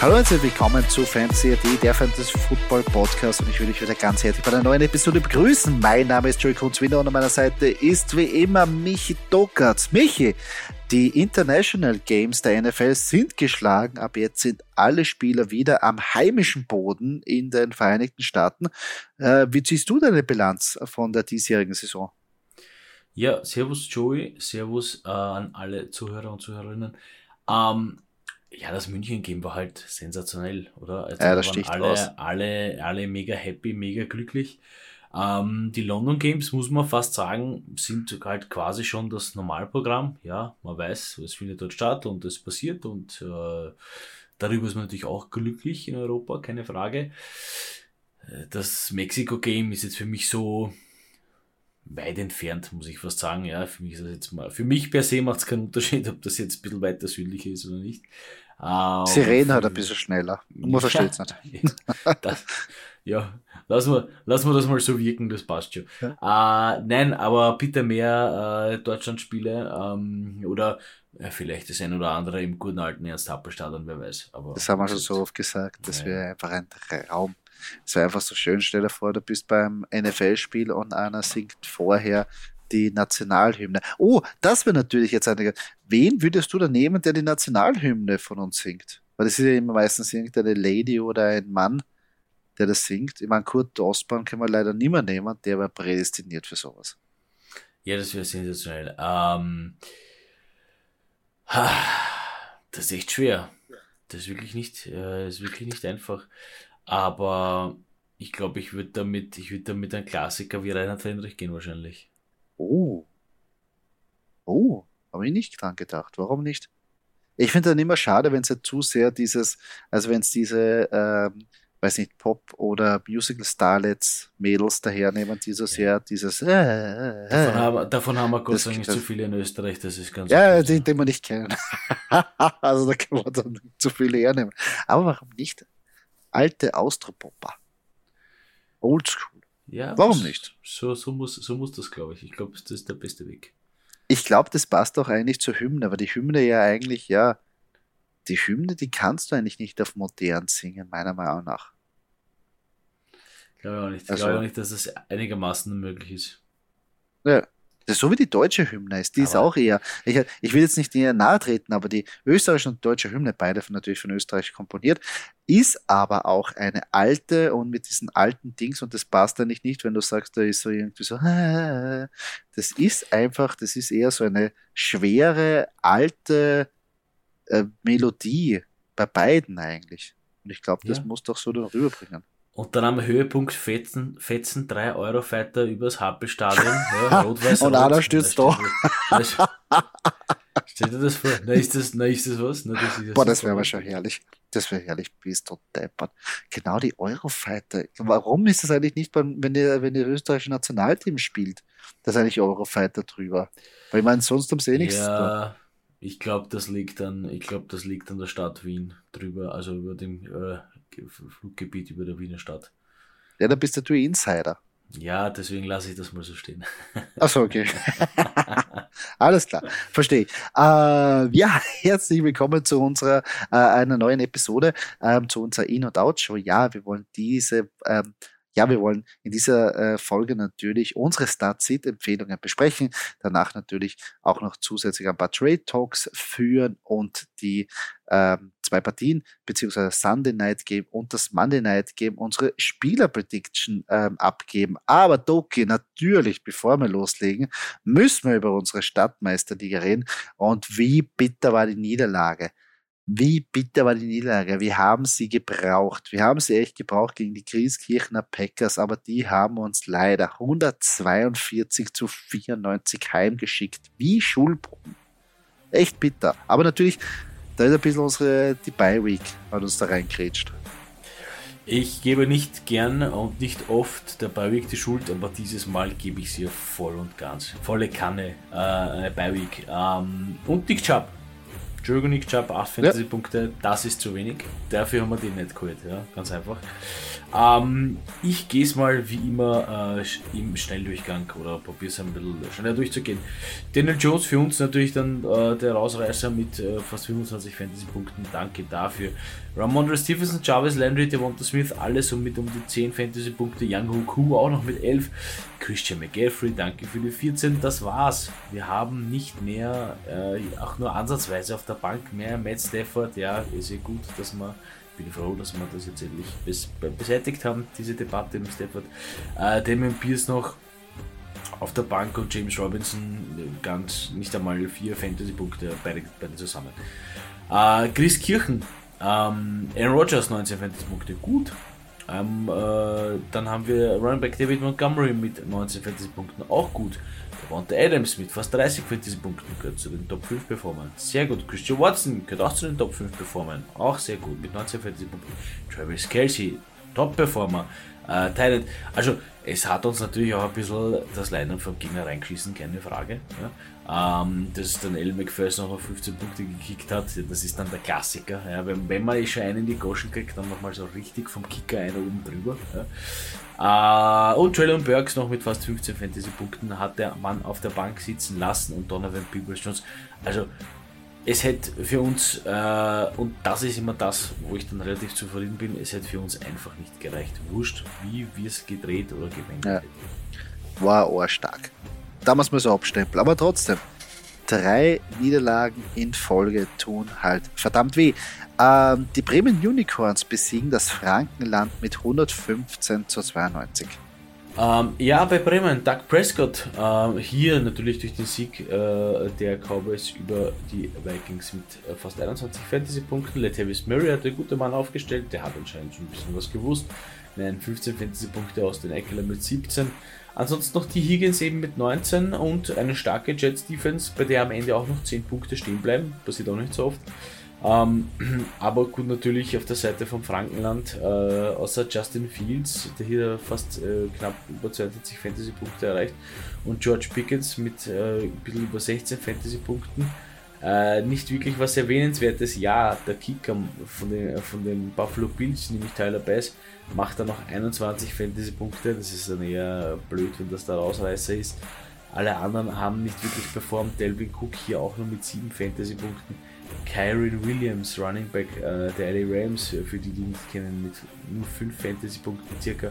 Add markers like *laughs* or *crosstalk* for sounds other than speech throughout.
Hallo und herzlich willkommen zu FanCRD, der Fantasy Football Podcast und ich will dich wieder ganz herzlich bei einer neuen Episode begrüßen. Mein Name ist Joey Kunzwinner und an meiner Seite ist wie immer Michi Dockertz. Michi, die International Games der NFL sind geschlagen. Ab jetzt sind alle Spieler wieder am heimischen Boden in den Vereinigten Staaten. Äh, wie ziehst du deine Bilanz von der diesjährigen Saison? Ja, Servus Joey, Servus äh, an alle Zuhörer und Zuhörerinnen. Ähm, ja, das München-Game war halt sensationell, oder? Also ja, das sticht alle, raus. alle, alle mega happy, mega glücklich. Ähm, die London Games, muss man fast sagen, sind halt quasi schon das Normalprogramm. Ja, man weiß, es findet dort statt und es passiert und äh, darüber ist man natürlich auch glücklich in Europa, keine Frage. Äh, Das Mexiko-Game ist jetzt für mich so weit entfernt, muss ich fast sagen. Ja, für mich ist das jetzt mal, für mich per se macht es keinen Unterschied, ob das jetzt ein bisschen weiter südlich ist oder nicht. Ähm, Sie reden halt ein bisschen schneller. Man versteht es nicht. *laughs* das, ja, lassen wir, lassen wir das mal so wirken, das passt schon. Äh, nein, aber bitte mehr äh, Deutschlandspiele ähm, oder ja, vielleicht das ein oder andere im guten alten Ernst-Happel-Stadion, wer weiß. Aber Das haben wir schon so oft gesagt. Das Ja. wäre einfach ein Traum. Es wäre einfach so schön. Stell dir vor, du bist beim NFL-Spiel und einer singt vorher die Nationalhymne. Oh, das wäre natürlich jetzt eine. Wen würdest du da nehmen, der die Nationalhymne von uns singt? Weil das ist ja immer meistens irgendeine Lady oder ein Mann, der das singt. Ich meine, Kurt Ostbahn können wir leider nicht mehr nehmen, der war prädestiniert für sowas. Ja, das wäre sensationell. Ähm, das ist echt schwer. Das ist wirklich nicht, äh, ist wirklich nicht einfach. Aber ich glaube, ich würde damit, ich würde damit ein Klassiker wie Reinhard Fendrich gehen wahrscheinlich. Oh. Oh, habe ich nicht dran gedacht. Warum nicht? Ich finde dann immer schade, wenn es halt zu sehr dieses, also wenn es diese, ähm, weiß nicht, Pop- oder Musical-Starlets Mädels dahernehmen, die so sehr dieses, äh, äh, Davon, äh, haben, davon haben wir Gott sei Dank nicht zu viele in Österreich, das ist ganz ja, den, den wir nicht kennen. *laughs* also da können wir dann zu viele hernehmen. Aber warum nicht? Alte Austropopper. Oldschool. Ja, Warum nicht? So, so, muss, so muss das, glaube ich. Ich glaube, das ist der beste Weg. Ich glaube, das passt auch eigentlich zur Hymne, aber die Hymne ja eigentlich, ja, die Hymne, die kannst du eigentlich nicht auf modern singen, meiner Meinung nach. Glaube ich auch nicht. Also- glaube auch nicht, dass das einigermaßen möglich ist. Ja. Das ist so wie die deutsche Hymne ist, die ist Aber- auch eher, ich, ich will jetzt nicht eher nahe treten, aber die österreichische und deutsche Hymne, beide von, natürlich von Österreich komponiert, ist aber auch eine alte und mit diesen alten Dings und das passt eigentlich nicht, wenn du sagst, da ist so irgendwie so, *laughs* das ist einfach, das ist eher so eine schwere, alte äh, Melodie bei beiden eigentlich. Und ich glaube, das Ja. muss doch so dann rüberbringen. Und dann am Höhepunkt fetzen, fetzen drei Eurofighter übers Happelstadion. *laughs* Ja, rot-weiß, Und rot. einer stürzt Da da- *laughs* Stell dir das vor? Na, ist das, na, ist das was? Na, das ist Boah, das wäre aber schon herrlich. Das wäre herrlich, bist du deppert. Genau die Eurofighter. Warum ist das eigentlich nicht, beim, wenn ihr, wenn ihr österreichische Nationalteam spielt? Das ist eigentlich Eurofighter drüber. Weil ich meine, sonst haben sie eh nichts. Ja, ich glaube, das liegt an, ich glaube, das liegt an der Stadt Wien drüber, also über dem äh, Fluggebiet über der Wiener Stadt. Ja, da bist du natürlich Insider. Ja, deswegen lasse ich das mal so stehen. Achso, okay. *laughs* Alles klar, verstehe ich. Äh, ja, herzlich willkommen zu unserer äh, einer neuen Episode, ähm, zu unserer In- und Out-Show. Ja, wir wollen diese, ähm, ja, wir wollen in dieser äh, Folge natürlich unsere Start-Sit-Empfehlungen besprechen, danach natürlich auch noch zusätzlich ein paar Trade-Talks führen und die ähm, zwei Partien, beziehungsweise Sunday Night Game und das Monday Night Game, unsere Spieler-Prediction ähm, abgeben. Aber Doki, natürlich, bevor wir loslegen, müssen wir über unsere Stadtmeisterliga reden. Und wie bitter war die Niederlage? Wie bitter war die Niederlage? Wir haben sie gebraucht. Wir haben sie echt gebraucht gegen die Grieskirchener Packers, aber die haben uns leider 142 zu 94 heimgeschickt. Wie Schulbrunnen. Echt bitter. Aber natürlich Da ist ein bisschen unsere, die Bye-Week, hat uns da reingerätscht. Ich gebe nicht gern und nicht oft der Beiweek die Schuld, aber dieses Mal gebe ich sie voll und ganz. Volle Kanne, äh, eine Beiweek. Ähm, und Nick Chubb. Entschuldigung, Nick Chubb, 8 Fantasy-Punkte, ja. das ist zu wenig. Dafür haben wir den nicht geholt, ja, ganz einfach. Ähm, ich gehe es mal wie immer äh, im Schnelldurchgang oder probiere es ein bisschen schneller durchzugehen. Daniel Jones für uns natürlich dann äh, der Rausreißer mit äh, fast 25 Fantasy-Punkten. Danke dafür. Ramondre Stevenson, Jarvis Landry, Devonta Smith, alles so mit um die 10 Fantasy-Punkte. Young Hoku auch noch mit 11. Christian McGaffrey, danke für die 14. Das war's. Wir haben nicht mehr, äh, auch nur ansatzweise auf der Bank mehr. Matt Stafford, ja, ist ja gut, dass man bin froh, dass wir das jetzt endlich bes beseitigt haben, diese Debatte mit Stafford. Äh, Damien Pierce noch auf der Bank und James Robinson ganz nicht einmal vier Fantasy-Punkte, beide, beide zusammen. Äh, Chris Kirchen, ähm, Aaron Rodgers 19 Fantasy-Punkte, gut. Ähm, äh, dann haben wir Running Back David Montgomery mit 19 Fantasy-Punkten, auch gut. Devonta Adams mit fast 30 Fantasy-Punkten gehört zu den Top 5 Performern. Sehr gut. Christian Watson gehört auch zu den Top 5 Performern. Auch sehr gut mit 19 Fantasy-Punkten. Travis Kelsey, Top-Performer. Äh, Titan. Also, es hat uns natürlich auch ein bisschen das Line-Up vom Gegner reingeschissen, keine Frage. Ja. Ähm, dass dann El McPherson noch 15 Punkte gekickt hat, das ist dann der Klassiker. Ja. Wenn, wenn man eh schon einen in die Goschen kriegt, dann nochmal so richtig vom Kicker einer oben drüber. Ja. Uh, und Traylon Burks noch mit fast 15 Fantasy-Punkten hat der Mann auf der Bank sitzen lassen und Donovan Peoples Jones. Also es hätte für uns, äh, und das ist immer das, wo ich dann relativ zufrieden bin, es hätte für uns einfach nicht gereicht. Wurscht, wie wir es gedreht oder gewendet ja. hätten. War stark. Da muss man so abstempeln, aber trotzdem. Drei Niederlagen in Folge tun halt verdammt weh. Ähm, die Bremen Unicorns besiegen das Frankenland mit 115 zu 92. Ähm, ja, bei Bremen, Doug Prescott, äh, hier natürlich durch den Sieg äh, der Cowboys über die Vikings mit äh, fast 21 Fantasy-Punkten. Latavius Murray hat der gute Mann aufgestellt, der hat anscheinend schon ein bisschen was gewusst. Nein, 15 Fantasy-Punkte aus den Eckler mit 17. Ansonsten noch die Higgins eben mit 19 und eine starke Jets Defense, bei der am Ende auch noch 10 Punkte stehen bleiben. Passiert auch nicht so oft. Ähm, *clears throat* aber gut, natürlich auf der Seite vom Frankenland, äh, außer Justin Fields, der hier fast äh, knapp über 42 Fantasy-Punkte erreicht, und George Pickens mit äh, ein bisschen über 16 Fantasy-Punkten. Äh, nicht wirklich was erwähnenswertes. Ja, der Kicker von den, von den Buffalo Bills, nämlich Tyler Bass, macht da noch 21 Fantasy-Punkte. Das ist dann eher blöd, wenn das der Rausreißer ist. Alle anderen haben nicht wirklich performt. Delvin Cook hier auch nur mit 7 Fantasy-Punkten. Kyron Williams, Running Back äh, der LA Rams, für die, die nicht kennen, mit nur 5 Fantasy-Punkten circa.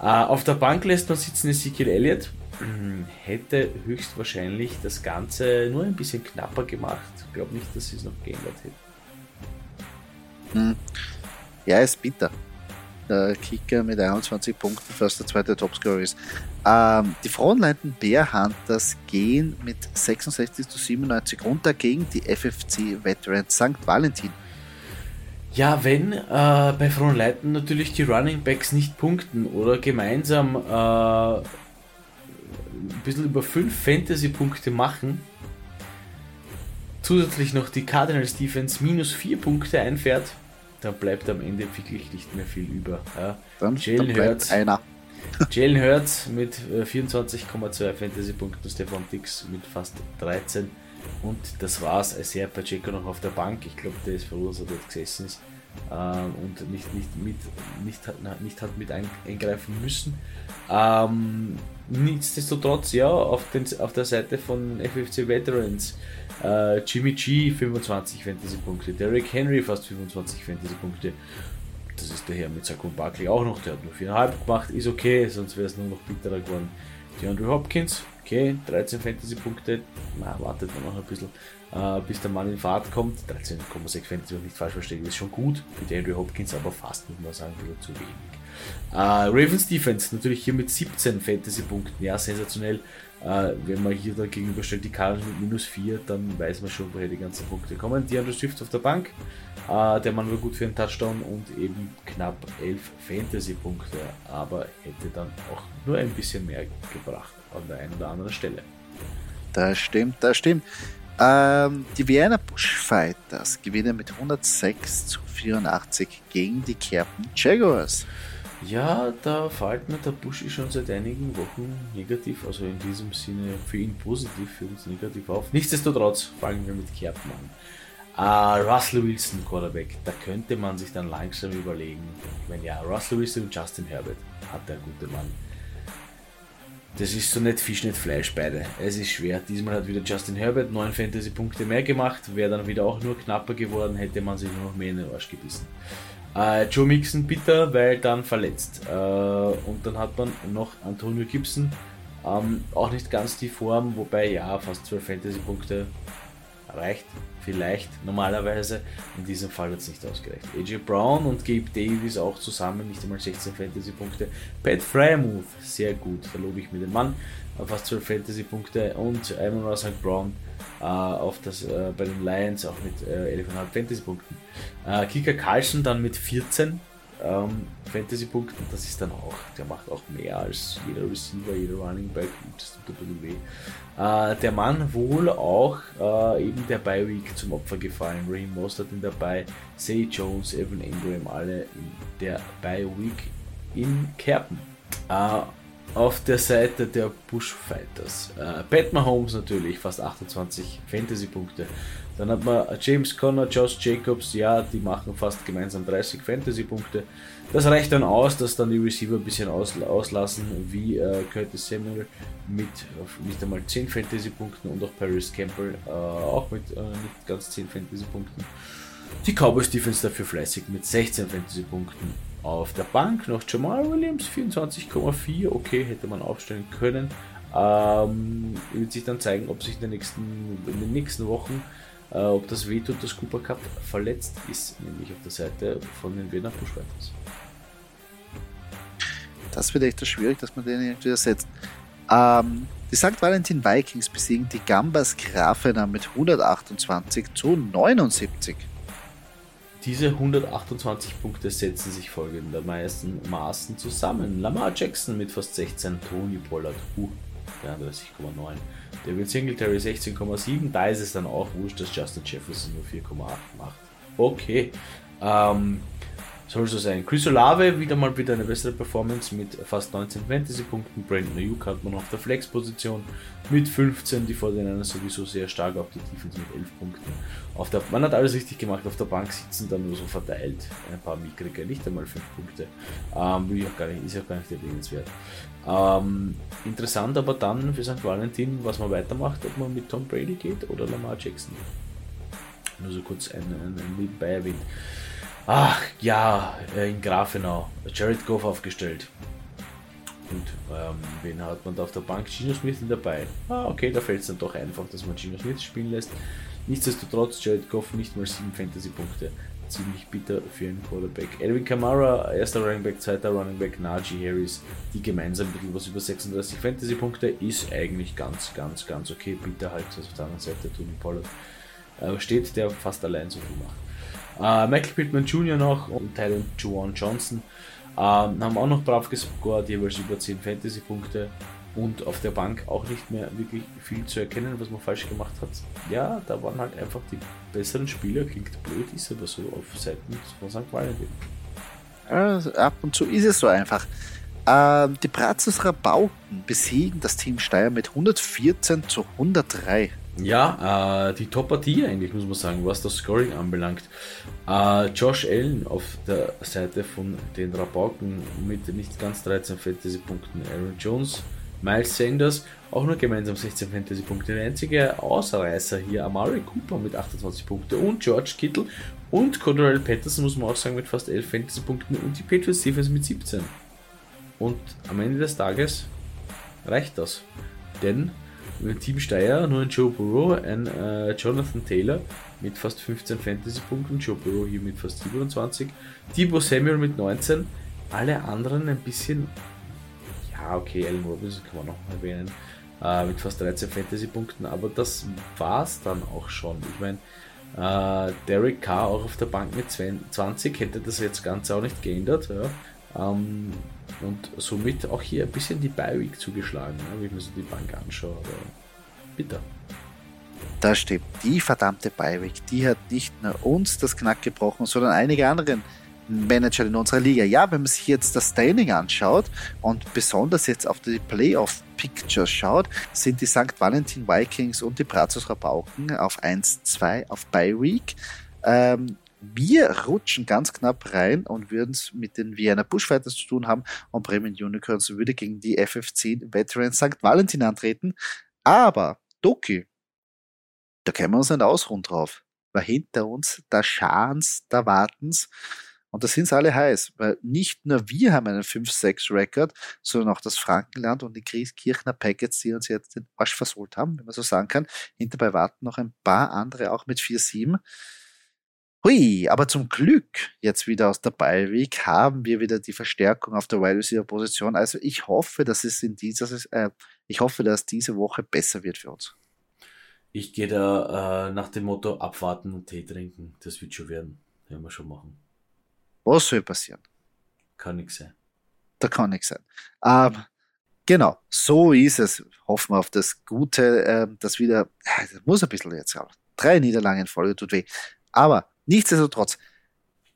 Äh, auf der Bank lässt man sitzen Ezekiel Elliott. Hätte höchstwahrscheinlich das Ganze nur ein bisschen knapper gemacht. Ich glaube nicht, dass sie es noch geändert hätten. Hm. Ja, ist bitter der Kicker mit 21 Punkten, fast der zweite Topscorer ist. Ähm, die Bear Hunters gehen mit 66 zu 97 runter gegen die FFC Veterans St. Valentin. Ja, wenn äh, bei Frontleiten natürlich die Running Backs nicht punkten oder gemeinsam äh, ein bisschen über 5 Fantasy-Punkte machen, zusätzlich noch die Cardinals Defense minus 4 Punkte einfährt, da bleibt am Ende wirklich nicht mehr viel über. Ja. Dann, Jalen dann Hurts, einer. *laughs* Jalen Hurts mit 24,2 äh, Fantasy-Punkten, Stefan Dix mit fast 13 und das war's. Isaiah Pacheco noch auf der Bank. Ich glaube, der ist froh, dass er dort gesessen ist ähm, und nicht, nicht, mit, nicht, hat, nicht hat mit eingreifen müssen. Ähm, nichtsdestotrotz, ja, auf, den, auf der Seite von FFC Veterans äh, Jimmy G 25 Fantasy-Punkte, Derrick Henry fast 25 Fantasy-Punkte. Das ist der Herr mit Saquon Barkley auch noch, der hat nur 4,5 gemacht, ist okay, sonst wäre es nur noch bitterer geworden. DeAndre Hopkins, okay, 13 Fantasy-Punkte, wartet man noch ein bisschen, äh, bis der Mann in Fahrt kommt. 13,6 Fantasy, nicht falsch verstehen, ist schon gut für DeAndre Hopkins, aber fast, muss man sagen, wieder zu wenig. Äh, Ravens Defense natürlich hier mit 17 Fantasy-Punkten, ja, sensationell. Äh, wenn man hier dann gegenüberstellt die Cardinals mit minus 4, dann weiß man schon, woher die ganzen Punkte kommen. Die DeAndre Swift auf der Bank, äh, der Mann war gut für einen Touchdown und eben knapp 11 Fantasy-Punkte, aber hätte dann auch nur ein bisschen mehr gebracht an der einen oder anderen Stelle. Das stimmt, das stimmt. Ähm, die Vienna Bushfighters gewinnen mit 106 zu 84 gegen die Kerpen Jaguars. Ja, da fällt mir der Buschi schon seit einigen Wochen negativ, also in diesem Sinne für ihn positiv, für uns negativ auf. Nichtsdestotrotz fangen wir mit Kerpen an. Uh, Russell Wilson, Quarterback, da könnte man sich dann langsam überlegen. Ich meine, ja, Russell Wilson und Justin Herbert hat der gute Mann. Das ist so nicht Fisch, nicht Fleisch, beide. Es ist schwer. Diesmal hat wieder Justin Herbert 9 Fantasy-Punkte mehr gemacht. Wäre dann wieder auch nur knapper geworden, hätte man sich nur noch mehr in den Arsch gebissen. Äh, Joe Mixon bitter, weil dann verletzt. Äh, und dann hat man noch Antonio Gibson. Ähm, auch nicht ganz die Form, wobei ja, fast 12 Fantasy-Punkte reicht vielleicht normalerweise. In diesem Fall hat es nicht ausgereicht. AJ Brown und Gabe Davis auch zusammen, nicht einmal 16 Fantasy-Punkte. Pat Fryermuth, sehr gut, da lobe ich mir den Mann, fast 12 Fantasy-Punkte. Und Ivan Ross St. Brown äh, auf das, äh, bei den Lions auch mit äh, 11,5 Fantasy-Punkten. Äh, Kika Carlson dann mit 14 ähm, Fantasy-Punkten, das ist dann auch, der macht auch mehr als jeder Receiver, jeder Running Back, das tut ein bisschen weh. Äh, der Mann wohl auch äh, eben der Bye Week zum Opfer gefallen. Raheem Mostert in der Bye, Say Jones, Evan Ingram, alle in der Bye Week in Kerpen. Äh, auf der Seite der Bushfighters. Äh, Pat Mahomes natürlich, fast 28 Fantasy-Punkte. Dann hat man James Conner, Josh Jacobs, ja, die machen fast gemeinsam 30 Fantasy-Punkte. Das reicht dann aus, dass dann die Receiver ein bisschen auslassen, wie äh, Curtis Samuel mit nicht einmal 10 Fantasy-Punkten und auch Paris Campbell äh, auch mit äh, nicht ganz 10 Fantasy-Punkten. Die Cowboys Defense dafür fleißig mit 16 Fantasy-Punkten. Auf der Bank noch Jamal Williams 24,4, okay, hätte man aufstellen können. Ähm, wird sich dann zeigen, ob sich in den nächsten, in den nächsten Wochen äh, ob das wehtut, dass Cooper Cup verletzt ist, nämlich auf der Seite von den Wiener Bushwriters. Das wird echt schwierig, dass man den irgendwie ersetzt. Ähm, die St. Valentin Vikings besiegen die Gambas Grafena mit 128 zu 79. Diese 128 Punkte setzen sich folgendermaßen Maßen zusammen. Lamar Jackson mit fast 16, Tony Pollard, uh, 33,9. David Singletary 16,7. Da ist es dann auch wurscht, dass Justin Jefferson nur 4,8 macht. Okay. Ähm, soll so sein. Chris Olave wieder mal wieder eine bessere Performance mit fast 19 Fantasy-Punkten. Brandon Ayuk hat man auf der Flex-Position mit 15. Die Vorderländer sowieso sehr stark auf die Defense mit 11 Punkten. Auf der, man hat alles richtig gemacht. Auf der Bank sitzen dann nur so verteilt ein paar mickrige, nicht einmal 5 Punkte. Ähm, will ich auch gar nicht, ist auch gar nicht erwähnenswert. Ähm, interessant aber dann für St. Valentin, was man weitermacht, ob man mit Tom Brady geht oder Lamar Jackson. Nur so kurz ein, ein, ein Nebenbei erwähnt. Ach ja, äh, in Grafenau. Jared Goff aufgestellt. Und ähm, wen hat man da auf der Bank? Gino Smith dabei. Ah, okay, da fällt es dann doch einfach, dass man Gino Smith spielen lässt. Nichtsdestotrotz, Jared Goff nicht mal 7 Fantasy-Punkte. Ziemlich bitter für einen Quarterback. Elvin Kamara, erster Running Back, zweiter Running Back, Najee Harris, die gemeinsam ein bisschen was über 36 Fantasy-Punkte ist eigentlich ganz, ganz, ganz okay. Bitter halt, also auf der anderen Seite Tony Pollard äh, steht, der fast allein so viel macht. Äh, Michael Pittman Jr. noch und Tyler Juwan Johnson äh, haben auch noch brav gescored, jeweils über 10 Fantasy-Punkte und auf der Bank auch nicht mehr wirklich viel zu erkennen, was man falsch gemacht hat. Ja, da waren halt einfach die besseren Spieler, klingt blöd, ist aber so auf Seiten von St. Valentin. Also ab und zu ist es so einfach. Ähm, die Brazos Rabauken besiegen das Team Steyr mit 114 zu 103. Ja, äh, die Top-Partie eigentlich, muss man sagen, was das Scoring anbelangt. Äh, Josh Allen auf der Seite von den Rabauken mit nicht ganz 13 Fantasy-Punkten. Aaron Jones, Miles Sanders, auch nur gemeinsam 16 Fantasy-Punkte. Der einzige Ausreißer hier, Amari Cooper mit 28 Punkten und George Kittle und Cordell Patterson, muss man auch sagen, mit fast 11 Fantasy-Punkten und die Patriots Defense mit 17. Und am Ende des Tages reicht das. Denn Team Steyr nur ein Joe Burrow, ein äh, Jonathan Taylor mit fast 15 Fantasy-Punkten, Joe Burrow hier mit fast 27, Debo Samuel mit 19, alle anderen ein bisschen, ja okay, Allen Robinson kann man noch mal erwähnen, äh, mit fast 13 Fantasy-Punkten, aber das war's dann auch schon. Ich meine, äh, Derek Carr auch auf der Bank mit 20 hätte das jetzt Ganze auch nicht geändert. Ja. Ähm, und somit auch hier ein bisschen die Bi-Week zugeschlagen, ne, wenn ich mir so die Bank anschaue. Aber bitter. Das stimmt. Die verdammte Beiweg, die hat nicht nur uns das Knack gebrochen, sondern einige anderen Manager in unserer Liga. Ja, wenn man sich jetzt das Standing anschaut und besonders jetzt auf die Playoff Pictures schaut, sind die St. Valentin Vikings und die Brazos Rabauken auf 1-2 auf Bye Week. Ähm, wir rutschen ganz knapp rein und würden es mit den Vienna Bushfighters zu tun haben und Bremen Unicorns würde gegen die FF10 Veterans St. Valentin antreten. Aber Doki, da können wir uns nicht ausruhen drauf. Weil hinter uns da Schans, da warten's. Und da sind sie alle heiß, weil nicht nur wir haben einen 5-6-Record, sondern auch das Frankenland und die Kirchner Packets, die uns jetzt den Arsch versohlt haben, wenn man so sagen kann. Hinterbei warten noch ein paar andere auch mit 4-7. Hui, aber zum Glück jetzt wieder aus der Ballweek haben wir wieder die Verstärkung auf der Wide Receiver Position. Also ich hoffe, dass es in dieser, äh, ich hoffe, dass diese Woche besser wird für uns. Ich gehe da äh, nach dem Motto abwarten und Tee trinken. Das wird schon werden. Werden wir schon machen. Was soll passieren? Kann nichts sein. Da kann nichts sein. Ähm, genau, so ist es. Hoffen wir auf das Gute, äh, das wieder, das muss ein bisschen jetzt auch. Drei Niederlagen in Folge tut weh. Aber nichtsdestotrotz,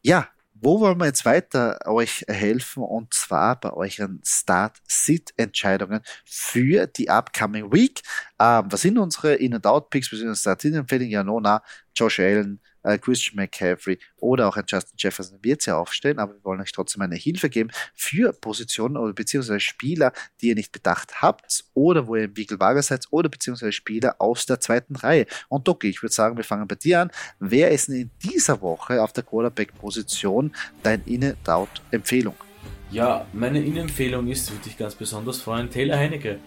ja, wo wollen wir jetzt weiter euch helfen? Und zwar bei euren Start-Sit-Entscheidungen für die upcoming Week. Ähm, was sind unsere In-and-Out-Picks, bzw. Start-Sit-Empfehlungen? Ja, Nona, Josh Allen, äh, Christian McCaffrey oder auch ein Justin Jefferson wird sie aufstellen, aber wir wollen euch trotzdem eine Hilfe geben für Positionen oder beziehungsweise Spieler, die ihr nicht bedacht habt oder wo ihr im Wiegelwager seid oder beziehungsweise Spieler aus der zweiten Reihe. Und Doki, ich würde sagen, wir fangen bei dir an. Wer ist denn in dieser Woche auf der Quarterback-Position dein In-Out-Empfehlung? Ja, meine In-Empfehlung ist, würde ich ganz besonders freuen, Taylor Heinecke.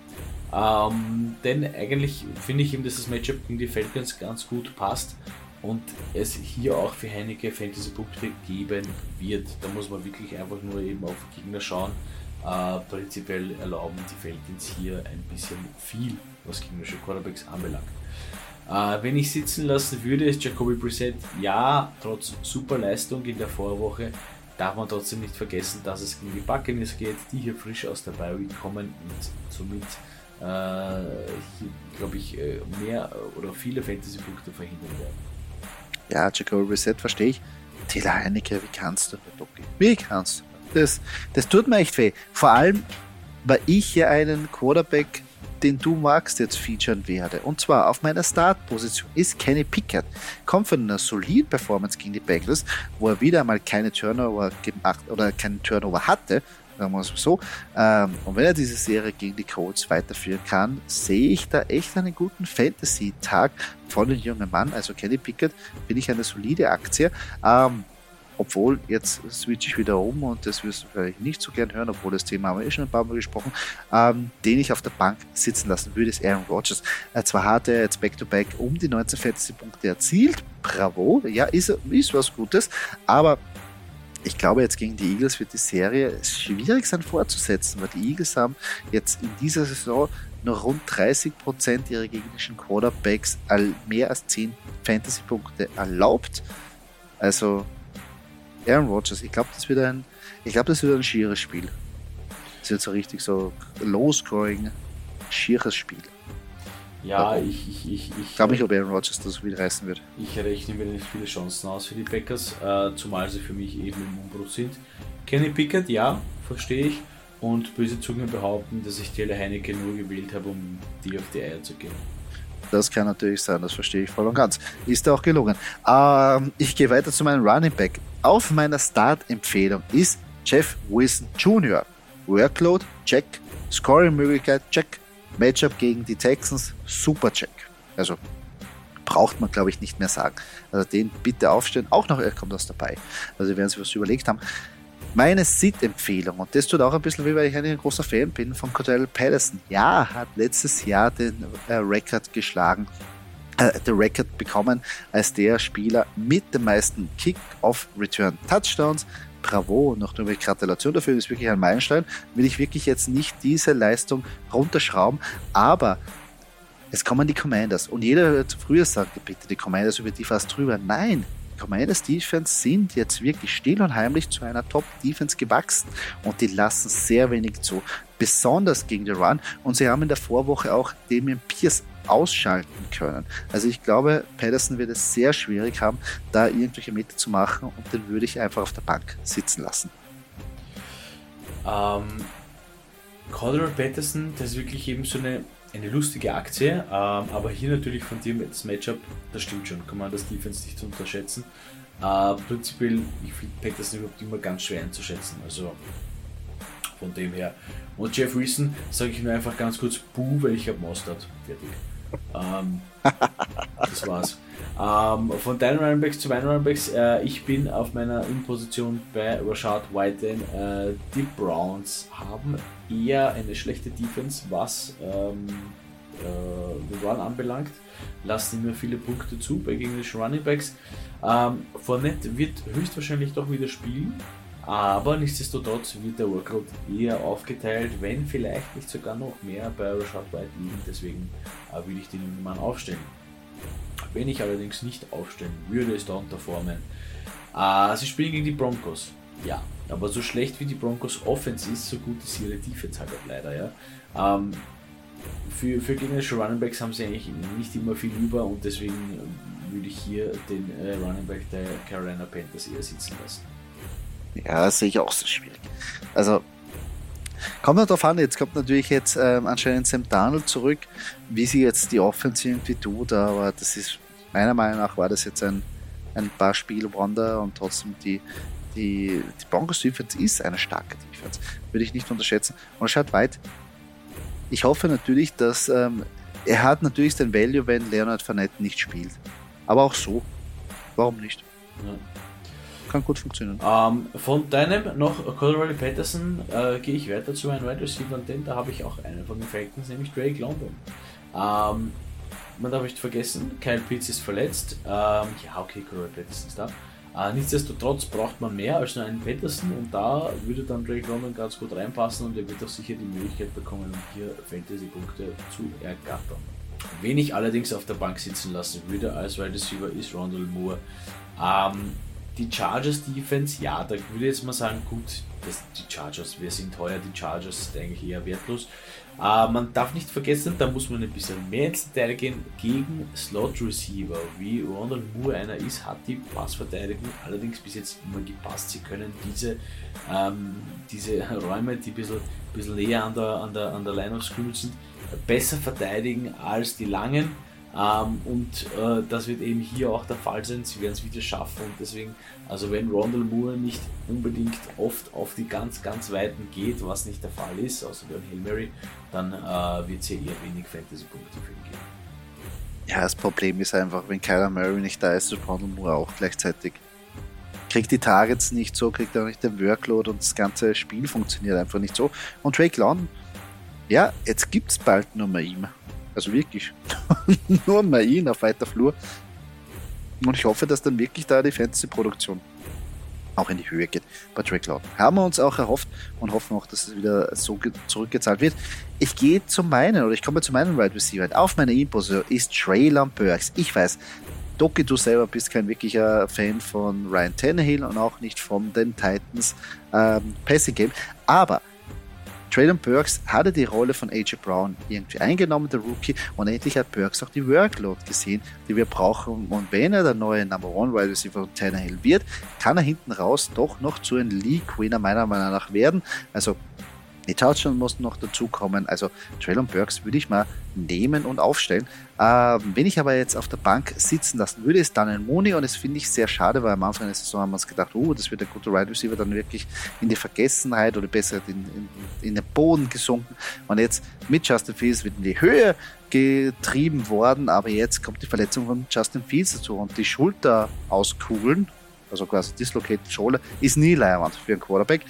Ähm, denn eigentlich finde ich ihm, dass das Matchup gegen die Falcons ganz gut passt und es hier auch für Heineke Fantasy-Punkte geben wird. Da muss man wirklich einfach nur eben auf Gegner schauen. Äh, prinzipiell erlauben die Falcons hier ein bisschen viel, was gegnerische Quarterbacks anbelangt. Äh, wenn ich sitzen lassen würde, ist Jacoby Brissett, ja, trotz super Leistung in der Vorwoche, darf man trotzdem nicht vergessen, dass es gegen die Buccaneers geht, die hier frisch aus der Bye kommen und somit äh, glaube ich, äh, mehr oder viele Fantasy-Punkte verhindern werden. Ja, Jacoby Reset verstehe ich. Taylor Heinecke, wie kannst du nur, Doki? Wie kannst du? Das, das tut mir echt weh. Vor allem, weil ich ja einen Quarterback, den du magst, jetzt featuren werde. Und zwar auf meiner Startposition ist Kenny Pickett. Kommt von einer soliden Performance gegen die Bengals, wo er wieder einmal keine Turnover gemacht oder keinen Turnover hatte, sagen wir es so. Ähm, und wenn er diese Serie gegen die Colts weiterführen kann, sehe ich da echt einen guten Fantasy-Tag von dem jungen Mann. Also Kenny Pickett finde ich eine solide Aktie. Ähm, obwohl, jetzt switche ich wieder um und das wirst du vielleicht nicht so gern hören, obwohl das Thema haben wir eh schon ein paar Mal gesprochen, ähm, den ich auf der Bank sitzen lassen würde, ist Aaron Rodgers. Äh, zwar hat er jetzt Back-to-Back -back um die 19 Fantasy-Punkte erzielt, bravo, ja, ist, ist was Gutes, aber ich glaube, jetzt gegen die Eagles wird die Serie schwierig sein fortzusetzen, weil die Eagles haben jetzt in dieser Saison nur rund 30 Prozent ihrer gegnerischen Quarterbacks mehr als 10 Fantasy-Punkte erlaubt. Also Aaron Rodgers, ich glaube, das wird ein, ich glaube, das wird ein schieres Spiel. Das wird so richtig so low-scoring, schieres Spiel. Ja, ich, ich, ich, ich glaube nicht, ob Aaron Rodgers das so wieder reißen wird. Ich rechne mir nicht viele Chancen aus für die Packers, äh, zumal sie für mich eben im Umbruch sind. Kenny Pickett, ja, verstehe ich. Und böse Zungen behaupten, dass ich Taylor Heineke nur gewählt habe, um die auf die Eier zu gehen. Das kann natürlich sein, das verstehe ich voll und ganz. Ist auch gelungen. Ähm, ich gehe weiter zu meinem Running Back. Auf meiner Start-Empfehlung ist Jeff Wilson Jr. Workload, check. Scoring-Möglichkeit, check. Matchup gegen die Texans, super Check. Also braucht man, glaube ich, nicht mehr sagen. Also den bitte aufstellen. Auch noch, er kommt aus dabei. Also werden sich was überlegt haben. Meine Sit-Empfehlung, und das tut auch ein bisschen wie, weil ich ein großer Fan bin von Cordell Patterson. Ja, hat letztes Jahr den äh, Rekord geschlagen, äh, den Rekord bekommen als der Spieler mit den meisten Kick-Off-Return-Touchdowns bravo, noch eine Gratulation dafür, das ist wirklich ein Meilenstein. Will ich wirklich jetzt nicht diese Leistung runterschrauben, aber es kommen die Commanders. Und jeder hört früher sagte, bitte, die Commanders über die fast drüber. Nein, die Commanders Defense sind jetzt wirklich still und heimlich zu einer Top Defense gewachsen. Und die lassen sehr wenig zu, besonders gegen den Run. Und sie haben in der Vorwoche auch Damien Pierce ausschalten können. Also ich glaube, Patterson wird es sehr schwierig haben, da irgendwelche Meter zu machen und den würde ich einfach auf der Bank sitzen lassen. Ähm, Cordero Patterson, das ist wirklich eben so eine, eine lustige Aktie, ähm, aber hier natürlich von dir das Matchup, das stimmt schon, kann man das Defense nicht unterschätzen. Äh, prinzipiell, ich finde Patterson überhaupt immer ganz schwer einzuschätzen, also von dem her. Und Jeff Wilson sage ich nur einfach ganz kurz Buh, weil ich habe Mostert. Fertig. Ähm, das war's. Ähm, von deinen Runningbacks zu meinen Runningbacks. Äh, ich bin auf meiner In-Position bei Rashad White. Äh, die Browns haben eher eine schlechte Defense, was ähm, äh, den Run anbelangt. Lassen immer viele Punkte zu bei gegnerischen Runningbacks. Ähm, Fournette wird höchstwahrscheinlich doch wieder spielen. Aber nichtsdestotrotz wird der Workload eher aufgeteilt, wenn vielleicht nicht sogar noch mehr bei Rashad White liegen. Deswegen äh, würde ich den Mann aufstellen. Wenn ich allerdings nicht aufstellen würde, ist da unterformen. Äh, sie spielen gegen die Broncos. Ja, aber so schlecht wie die Broncos Offense ist, so gut ist ihre Defense halt auch leider. Ja. Ähm, für, für gegnerische Runningbacks haben sie eigentlich nicht immer viel über und deswegen würde ich hier den äh, Running Back der Carolina Panthers eher sitzen lassen. Ja, das sehe ich auch so schwierig. Also, kommt noch darauf an, jetzt kommt natürlich jetzt ähm, anscheinend Sam Darnold zurück, wie sie jetzt die Offense irgendwie tut, aber das ist, meiner Meinung nach war das jetzt ein, ein paar Spielwunder und trotzdem die, die, die Broncos Defense ist eine starke Defense. Würde ich nicht unterschätzen. Und schaut weit. Ich hoffe natürlich, dass ähm, er hat natürlich den Value, wenn Leonard Fournette nicht spielt. Aber auch so. Warum nicht? Ja kann gut funktionieren. Ähm, von deinem noch Colorado Patterson äh, gehe ich weiter zu meinem Wide Receiver, denn da habe ich auch einen von den Falcons, nämlich Drake London. Ähm, man darf nicht vergessen, Kyle Pitts ist verletzt. Ähm, ja, okay, Colorado Patterson ist da. Äh, nichtsdestotrotz braucht man mehr als nur einen Patterson und da würde dann Drake London ganz gut reinpassen und er wird auch sicher die Möglichkeit bekommen, um hier Fantasy-Punkte zu ergattern. Wen ich allerdings auf der Bank sitzen lassen würde als Wide Receiver ist Rondell Moore. Ähm, die Chargers Defense, ja, da würde ich jetzt mal sagen, gut, das, die Chargers, wir sind teuer, die Chargers sind eigentlich eher wertlos. Äh, man darf nicht vergessen, da muss man ein bisschen mehr ins Detail gehen, gegen Slot Receiver, wie Ronald Moore einer ist, hat die Passverteidigung allerdings bis jetzt immer gepasst. Sie können diese, ähm, diese Räume, die ein bisschen, bisschen näher an der, an der, an der Line of Scrimmage sind, besser verteidigen als die langen. Ähm, und äh, das wird eben hier auch der Fall sein. Sie werden es wieder schaffen und deswegen, also wenn Rondell Moore nicht unbedingt oft auf die ganz, ganz Weiten geht, was nicht der Fall ist, außer beim Hail Mary, dann äh, wird es hier eher wenig Fantasy-Punkte für ihn geben. Ja, das Problem ist einfach, wenn Kyler Murray nicht da ist, ist Rondell Moore auch gleichzeitig. Kriegt die Targets nicht so, kriegt er nicht den Workload und das ganze Spiel funktioniert einfach nicht so. Und Drake London, ja, jetzt gibt es bald nur mal ihm. Also wirklich. *laughs* Nur mal ihn auf weiter Flur. Und ich hoffe, dass dann wirklich da die Fantasy-Produktion auch in die Höhe geht bei Drake London. Haben wir uns auch erhofft und hoffen auch, dass es wieder so zurückgezahlt wird. Ich gehe zu meinen, oder ich komme zu meinen Wide Receiver. Auf meiner Imposition ist Traylon Burks. Ich weiß, Doki, du selber bist kein wirklicher Fan von Ryan Tannehill und auch nicht von den Titans ähm, Passing Game, aber Traylon Burks hatte die Rolle von AJ Brown irgendwie eingenommen, der Rookie, und endlich hat Burks auch die Workload gesehen, die wir brauchen. Und wenn er der neue Number One Wide Receiver von Tannehill wird, kann er hinten raus doch noch zu einem League Winner meiner Meinung nach werden. Also die Touchdown mussten noch dazukommen. Also Traylon Burks würde ich mal nehmen und aufstellen. Ähm, wenn ich aber jetzt auf der Bank sitzen lassen würde, ist dann ein Mooney und das finde ich sehr schade, weil am Anfang der Saison haben wir uns gedacht, oh, das wird ein guter Wide Receiver dann wirklich in die Vergessenheit oder besser in, in, in den Boden gesunken. Und jetzt mit Justin Fields wird in die Höhe getrieben worden, aber jetzt kommt die Verletzung von Justin Fields dazu und die Schulter auskugeln also quasi Dislocated Shoulder, ist nie leibend für einen Quarterback.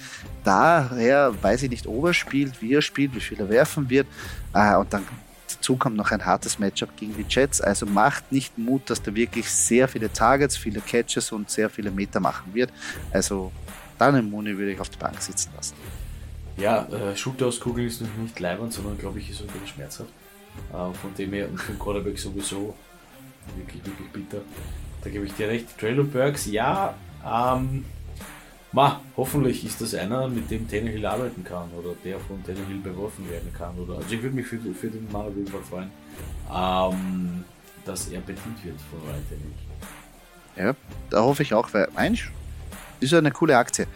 Daher weiß ich nicht, ob er spielt, wie er spielt, wie viel er werfen wird. Äh, und dann dazu kommt noch ein hartes Matchup gegen die Jets. Also macht nicht Mut, dass der wirklich sehr viele Targets, viele Catches und sehr viele Meter machen wird. Also dann im Muni würde ich auf der Bank sitzen lassen. Ja, äh, Schulter aus Kugeln ist noch nicht leibend, sondern glaube ich ist sogar schmerzhaft. Äh, von dem her und für den Quarterback sowieso wirklich, wirklich bitter. Da gebe ich dir recht. Trailer Burks, ja. Ähm, Ma, hoffentlich ist das einer, mit dem Tannehill arbeiten kann oder der von Tannehill beworfen werden kann. Oder, also ich würde mich für, für den Mann auf jeden Fall freuen, ähm, dass er bedient wird von Ryan Tannehill. Ja, da hoffe ich auch, weil eigentlich ist ja eine coole Aktie.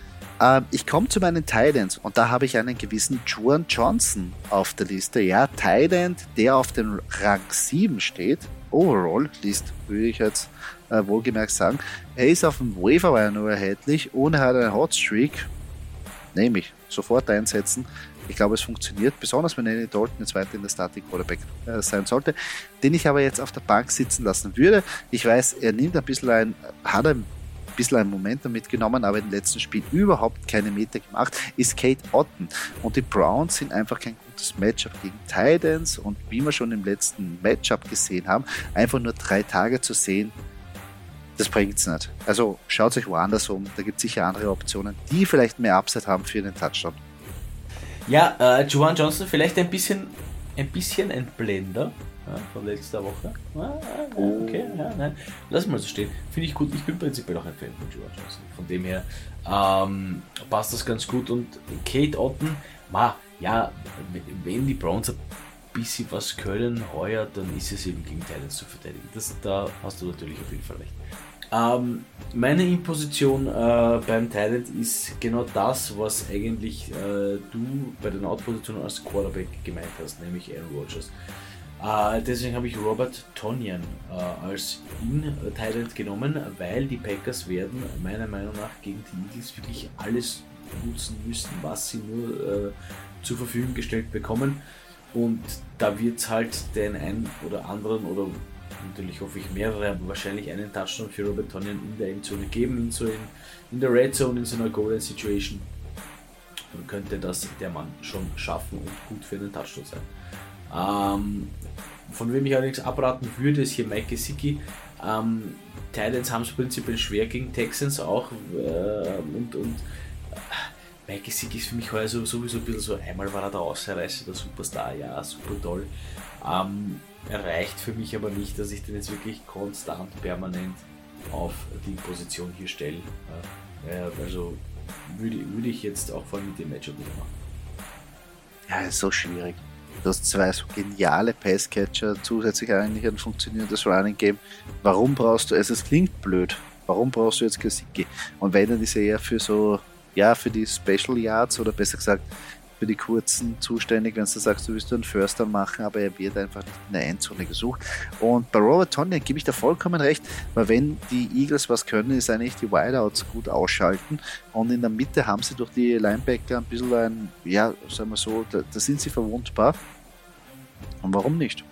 Ähm, ich komme zu meinen Titans und da habe ich einen gewissen Juan Johnson auf der Liste. Ja, Titan, der auf dem Rang 7 steht. Overall List, würde ich jetzt äh, wohlgemerkt sagen. Er ist auf dem Waverwire nur erhältlich und er hat einen Hotstreak. Nehme ich. Sofort einsetzen. Ich glaube, es funktioniert, besonders wenn Andy Dalton jetzt weiter in der Static Quarterback äh, sein sollte, den ich aber jetzt auf der Bank sitzen lassen würde. Ich weiß, er nimmt ein bisschen ein, hat ein bisschen ein Momentum mitgenommen, aber im letzten Spiel überhaupt keine Meter gemacht, ist Kate Otten. Und die Browns sind einfach kein gutes Matchup gegen Titans und wie wir schon im letzten Matchup gesehen haben, einfach nur drei Tage zu sehen, das bringt es nicht. Also schaut euch woanders um, da gibt es sicher andere Optionen, die vielleicht mehr Upside haben für den Touchdown. Ja, äh, Juwan Johnson vielleicht ein bisschen, ein bisschen ein Blender ja, von letzter Woche. Ah, ah, oh. okay, ja, nein. Lass mal so stehen. Finde ich gut. Ich bin prinzipiell auch ein Fan von Juwan Johnson. Von dem her ähm, passt das ganz gut. Und Kate Otten, ma, ja, wenn die Browns ein bisschen was können heuer, dann ist es eben gegen Titans zu verteidigen. Das, da hast du natürlich auf jeden Fall recht. Ähm, meine Imposition äh, beim Talent ist genau das, was eigentlich äh, du bei den Outpositionen als Quarterback gemeint hast, nämlich Aaron Rodgers. Äh, deswegen habe ich Robert Tonyan äh, als In-Talent genommen, weil die Packers werden meiner Meinung nach gegen die Eagles wirklich alles nutzen müssen, was sie nur äh, zur Verfügung gestellt bekommen. Und da wird es halt den einen oder anderen oder natürlich hoffe ich mehrere, aber wahrscheinlich einen Touchdown für Robert Tonyan in der Endzone geben, in, so in, in der Red Zone, in so einer Golden Situation. Dann könnte das der Mann schon schaffen und gut für einen Touchdown sein. Ähm, von wem ich allerdings abraten würde, ist hier Mike Gesicki. Ähm, Titans haben es prinzipiell schwer gegen Texans auch äh, und, und Mike Gesicki ist für mich heuer sowieso ein bisschen so, einmal war er der Ausreißer, der Superstar, ja, super toll. Ähm, reicht für mich aber nicht, dass ich den jetzt wirklich konstant, permanent auf die Position hier stelle. Ja, also würde, würde ich jetzt auch vor allem mit dem Matchup nicht machen. Ja, ist so schwierig. Du hast zwei so geniale Passcatcher, zusätzlich eigentlich ein funktionierendes Running Game. Warum brauchst du, also es klingt blöd, warum brauchst du jetzt Kasicki? Und wenn dann ist er eher für so, ja, für die Special Yards oder besser gesagt für die kurzen zuständig, wenn du sagst, du willst einen Förster machen, aber er wird einfach in der Endzone gesucht. Und bei Robert Tonyan gebe ich da vollkommen recht, weil wenn die Eagles was können, ist eigentlich die Wideouts gut ausschalten und in der Mitte haben sie durch die Linebacker ein bisschen ein, ja, sagen wir so, da, da sind sie verwundbar. Und warum nicht?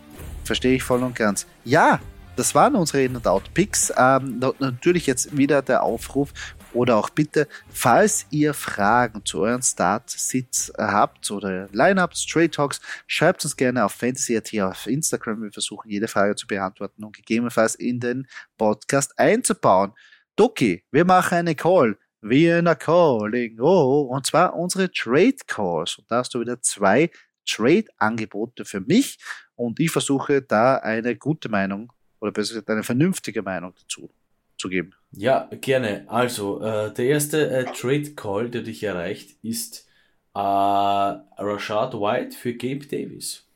Verstehe ich voll und ganz. Ja, das waren unsere In- und Out-Picks. Ähm, natürlich jetzt wieder der Aufruf oder auch bitte, falls ihr Fragen zu euren Start-Sits habt oder Lineups, Trade Talks, schreibt uns gerne auf Fantasy.at auf Instagram. Wir versuchen jede Frage zu beantworten und gegebenenfalls in den Podcast einzubauen. Doki, wir machen eine Call. Vienna Calling. Oh, und zwar unsere Trade Calls. Und da hast du wieder zwei Trade-Angebote für mich und ich versuche da eine gute Meinung oder besser gesagt eine vernünftige Meinung dazu zu geben. Ja, gerne. Also, äh, der erste äh, Trade Call, der dich erreicht, ist äh, Rashad White für Gabe Davis.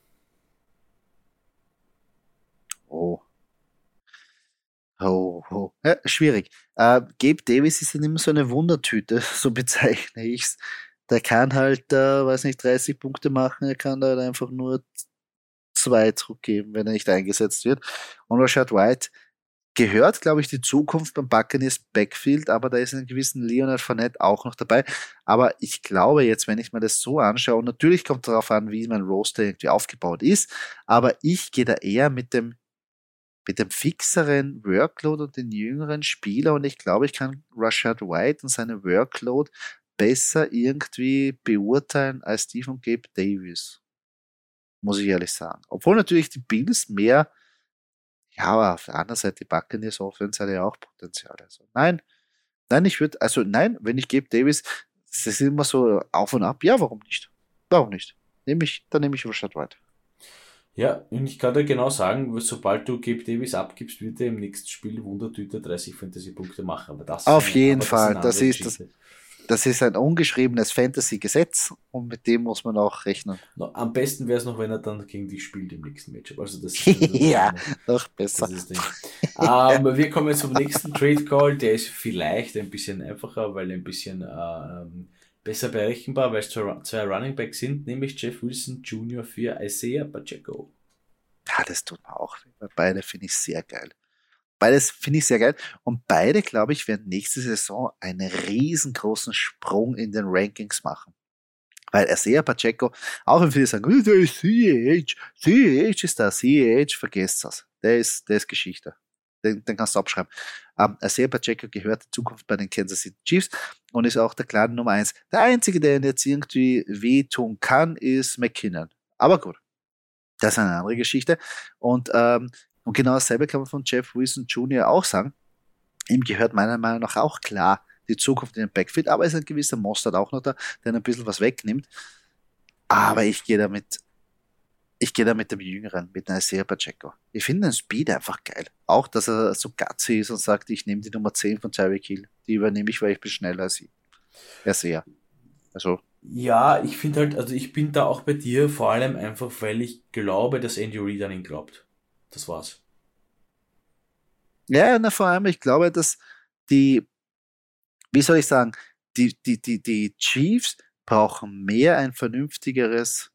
Oh. Oh, oh. Ja, schwierig. Äh, Gabe Davis ist dann immer so eine Wundertüte, *laughs* so bezeichne ich es. Der kann halt, äh, weiß nicht, 30 Punkte machen, er kann da halt einfach nur zwei zurückgeben, wenn er nicht eingesetzt wird. Und Rashad White gehört, glaube ich, die Zukunft beim Buccaneers Backfield, aber da ist ein gewissen Leonard Fournette auch noch dabei. Aber ich glaube jetzt, wenn ich mir das so anschaue, und natürlich kommt darauf an, wie mein Roster irgendwie aufgebaut ist, aber ich gehe da eher mit dem mit dem fixeren Workload und den jüngeren Spieler und ich glaube, ich kann Rashad White und seine Workload besser irgendwie beurteilen als von Gabe Davis. Muss ich ehrlich sagen. Obwohl natürlich die Bills mehr ja, aber auf der anderen Seite, die Buccaneers Offense hat ja auch Potenzial. Also nein, nein, ich würde, also nein, wenn ich gebe Davis, das ist immer so auf und ab. Ja, warum nicht? Warum nicht? Nehme ich, dann nehme ich Rashad White. Ja, und ich kann dir genau sagen, sobald du Gabe Davis abgibst, wird er im nächsten Spiel Wundertüte 30 Fantasy-Punkte machen. Aber das Auf jeden Fall, das, das ist das. Das ist ein ungeschriebenes Fantasy-Gesetz und mit dem muss man auch rechnen. No, am besten wäre es noch, wenn er dann gegen dich spielt im nächsten Matchup. Also das, *laughs* ja, noch besser. ähm, wir kommen zum nächsten Trade Call. Der ist vielleicht ein bisschen einfacher, weil ein bisschen ähm, besser berechenbar, weil es zwei Running Backs sind, nämlich Jeff Wilson Jr. für Isaiah Pacheco. Ja, das tut mir auch. Beide finde ich sehr geil. Beides finde ich sehr geil. Und beide, glaube ich, werden nächste Saison einen riesengroßen Sprung in den Rankings machen. Weil sehr Pacheco, auch wenn viele sagen, der ist CEH, CEH ist da, CEH, vergesst das. Der ist, der ist Geschichte. Den, den kannst du abschreiben. Um, Isaiah Pacheco gehört in Zukunft bei den Kansas City Chiefs und ist auch der klare Nummer eins. Der einzige, der ihn jetzt irgendwie wehtun kann, ist McKinnon. Aber gut. Das ist eine andere Geschichte. Und ähm, und genau dasselbe kann man von Jeff Wilson Jr. auch sagen. Ihm gehört meiner Meinung nach auch klar die Zukunft in den Backfield, aber es ist ein gewisser Mostert auch noch da, der ein bisschen was wegnimmt. Aber ich gehe damit, ich gehe da mit dem Jüngeren, mit Isaiah Pacheco. Ich finde den Speed einfach geil. Auch, dass er so gutsy ist und sagt, ich nehme die Nummer 10 von Tyreek Hill. Die übernehme ich, weil ich bin schneller als sie. Ja, sehr. Also. Ja, ich finde halt, also ich bin da auch bei dir, vor allem einfach, weil ich glaube, dass Andy Reid an ihn glaubt. Das war's. Ja, na, vor allem, ich glaube, dass die, wie soll ich sagen, die, die, die, die Chiefs brauchen mehr ein vernünftigeres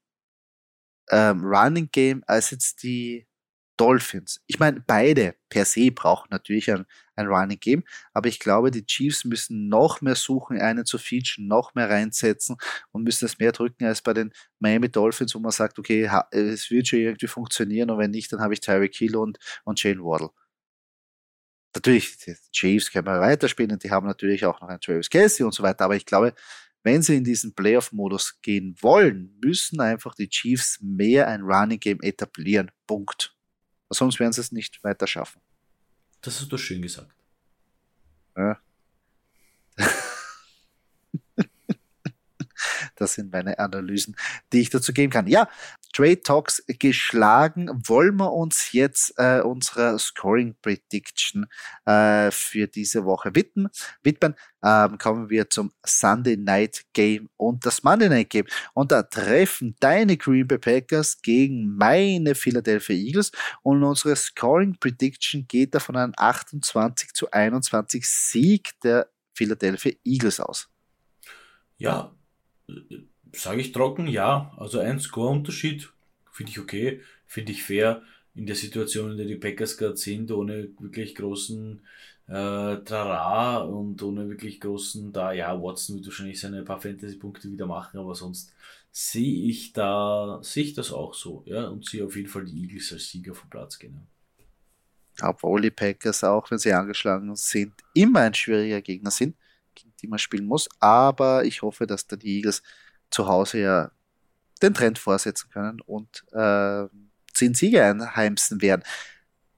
ähm, Running Game als jetzt die Dolphins. Ich meine, beide per se brauchen natürlich ein, ein Running Game, aber ich glaube, die Chiefs müssen noch mehr suchen, einen zu featuren, noch mehr reinsetzen und müssen es mehr drücken als bei den Miami Dolphins, wo man sagt, okay, es wird schon irgendwie funktionieren und wenn nicht, dann habe ich Tyreek Hill und, und Jane Waddle. Natürlich, die Chiefs können wir weiterspielen und die haben natürlich auch noch einen Travis Kelsey und so weiter, aber ich glaube, wenn sie in diesen Playoff-Modus gehen wollen, müssen einfach die Chiefs mehr ein Running Game etablieren. Punkt. Sonst werden sie es nicht weiter schaffen. Das hast du schön gesagt. Ja. Das sind meine Analysen, die ich dazu geben kann. Ja, Trade Talks geschlagen. Wollen wir uns jetzt äh, unserer Scoring Prediction äh, für diese Woche widmen? widmen? Ähm, kommen wir zum Sunday Night Game und das Monday Night Game. Und da treffen deine Green Bay Packers gegen meine Philadelphia Eagles. Und unsere Scoring Prediction geht davon an 28 zu 21 Sieg der Philadelphia Eagles aus. Ja, sage ich trocken, ja. Also ein Score-Unterschied finde ich okay, finde ich fair in der Situation, in der die Packers gerade sind, ohne wirklich großen äh, Trara und ohne wirklich großen, da, ja, Watson wird wahrscheinlich seine paar Fantasy-Punkte wieder machen, aber sonst sehe ich da, sehe ich das auch so, ja, und sehe auf jeden Fall die Eagles als Sieger vom Platz gehen. Obwohl die Packers, auch wenn sie angeschlagen sind, immer ein schwieriger Gegner sind die man spielen muss. Aber ich hoffe, dass da die Eagles zu Hause ja den Trend vorsetzen können und äh, zehn Siege einheimsen werden.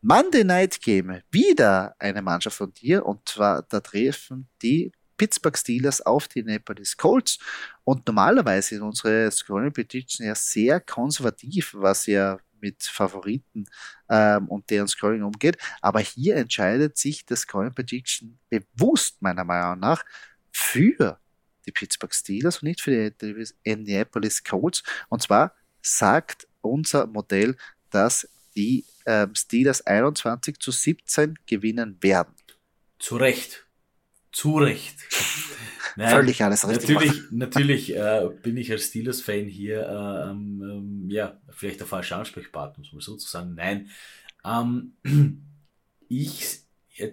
Monday Night Game, wieder eine Mannschaft von dir und zwar da treffen die Pittsburgh Steelers auf die Nepalese Colts und normalerweise in unsere Scoring Prediction ja sehr konservativ, was ja mit Favoriten ähm, und deren Scoring umgeht. Aber hier entscheidet sich das Scoring Prediction bewusst meiner Meinung nach für die Pittsburgh Steelers und nicht für die Indianapolis Colts. Und zwar sagt unser Modell, dass die ähm, Steelers 21 zu 17 gewinnen werden. Zu Recht. Zu Recht. Nein, *laughs* Völlig alles richtig. Natürlich, natürlich äh, bin ich als Steelers-Fan hier, äh, ähm, ja, vielleicht der falsche Ansprechpartner, muss man sozusagen. Nein. Ähm, *clears throat* ich,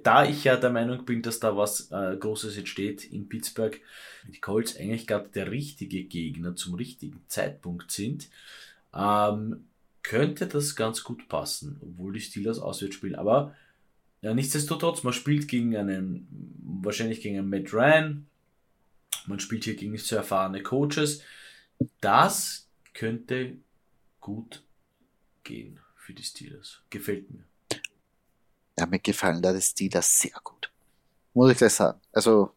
da ich ja der Meinung bin, dass da was äh, Großes entsteht in Pittsburgh, die Colts eigentlich gerade der richtige Gegner zum richtigen Zeitpunkt sind, ähm, könnte das ganz gut passen, obwohl die Steelers auswärts spielen. Aber ja, nichtsdestotrotz, man spielt gegen einen, wahrscheinlich gegen einen Matt Ryan, man spielt hier gegen sehr erfahrene Coaches. Das könnte gut gehen für die Steelers. Gefällt mir. Ja, mir gefallen da die Steelers sehr gut. Muss ich gleich sagen. Also,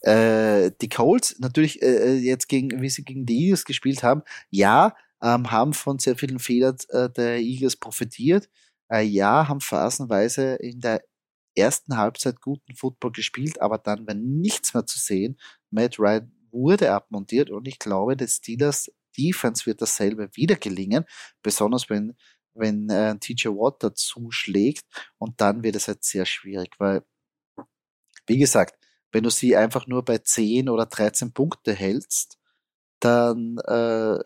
äh, die Colts, natürlich äh, äh, jetzt gegen, wie sie gegen die Eagles gespielt haben, ja, ähm, haben von sehr vielen Fehlern äh, der Eagles profitiert. Ja, haben phasenweise in der ersten Halbzeit guten Football gespielt, aber dann war nichts mehr zu sehen. Matt Ryan wurde abmontiert und ich glaube, des Steelers Defense wird dasselbe wieder gelingen, besonders wenn, wenn äh, TJ Watt dazu schlägt und dann wird es halt sehr schwierig, weil, wie gesagt, wenn du sie einfach nur bei 10 oder 13 Punkte hältst, dann äh,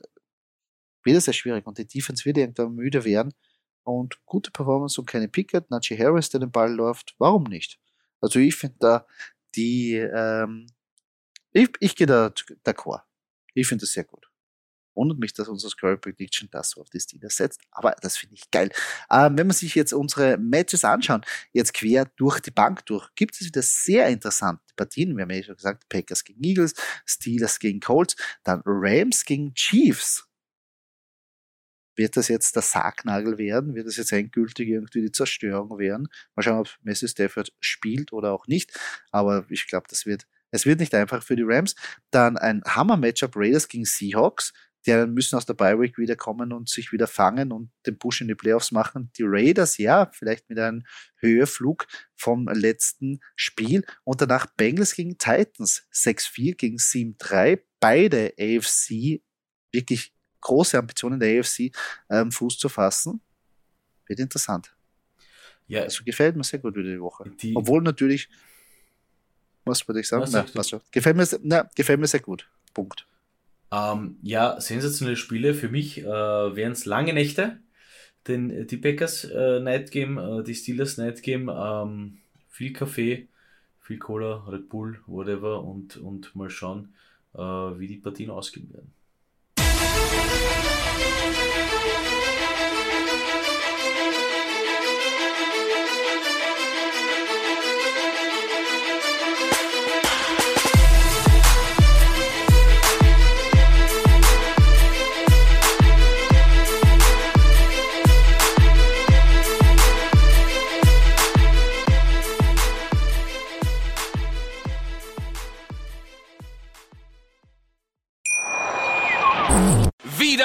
wird es sehr schwierig und die Defense wird irgendwann müde werden und gute Performance und keine Pickett, Najee Harris, der den Ball läuft, warum nicht? Also ich finde da die, ähm, ich, ich gehe da d'accord. Ich finde das sehr gut. Wundert mich, dass unser Scroll Prediction das so auf die Steelers setzt, aber das finde ich geil. Ähm, wenn man sich jetzt unsere Matches anschauen, jetzt quer durch die Bank durch, gibt es wieder sehr interessante Partien. Wir haben ja schon gesagt, Packers gegen Eagles, Steelers gegen Colts, dann Rams gegen Chiefs. Wird das jetzt der Sargnagel werden? Wird das jetzt endgültig irgendwie die Zerstörung werden? Mal schauen, ob Messi Stafford spielt oder auch nicht. Aber ich glaube, das wird, es wird nicht einfach für die Rams. Dann ein Hammer-Matchup Raiders gegen Seahawks. Die müssen aus der Bi-Week wiederkommen und sich wieder fangen und den Push in die Playoffs machen. Die Raiders, ja, vielleicht mit einem Höheflug vom letzten Spiel. Und danach Bengals gegen Titans. 6-4 gegen 7-3. Beide AFC wirklich große Ambitionen der AFC ähm, Fuß zu fassen. Wird interessant. Ja, also gefällt mir sehr gut wieder die Woche. Die, Obwohl natürlich, was würde ich sagen? Na, gefällt, mir, na, gefällt mir sehr gut. Punkt. Ähm, ja, sensationelle Spiele. Für mich äh, wären es lange Nächte. Denn äh, die Packers äh, Night Game, äh, die Steelers Night Game, ähm, viel Kaffee, viel Cola, Red Bull, whatever und, und mal schauen, äh, wie die Partien ausgehen werden. Mm-hmm.